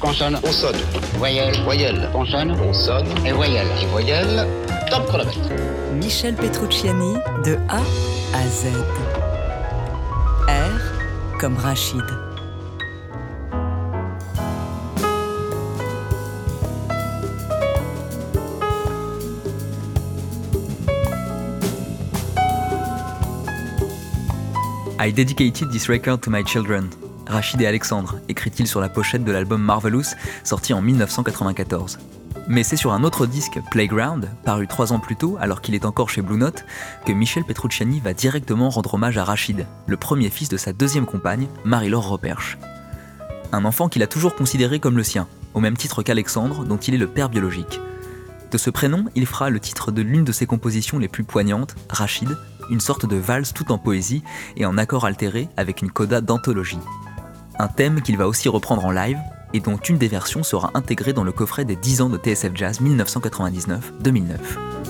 Consonne. On sonne. Voyelle. Voyelle. Consonne. On sonne. Et voyelle. Et voyelle. Top chronomètre. Michel Petrucciani de A à Z. R comme Rachid. I dedicated this record to my children. Rachid et Alexandre, écrit-il sur la pochette de l'album Marvelous, sorti en 1994. Mais c'est sur un autre disque, Playground, paru trois ans plus tôt, alors qu'il est encore chez Blue Note, que Michel Petrucciani va directement rendre hommage à Rachid, le premier fils de sa deuxième compagne, Marie-Laure Roperche. Un enfant qu'il a toujours considéré comme le sien, au même titre qu'Alexandre, dont il est le père biologique. De ce prénom, il fera le titre de l'une de ses compositions les plus poignantes, Rachid, une sorte de valse tout en poésie et en accord altéré avec une coda d'anthologie. Un thème qu'il va aussi reprendre en live et dont une des versions sera intégrée dans le coffret des 10 ans de TSF Jazz 1999-2009.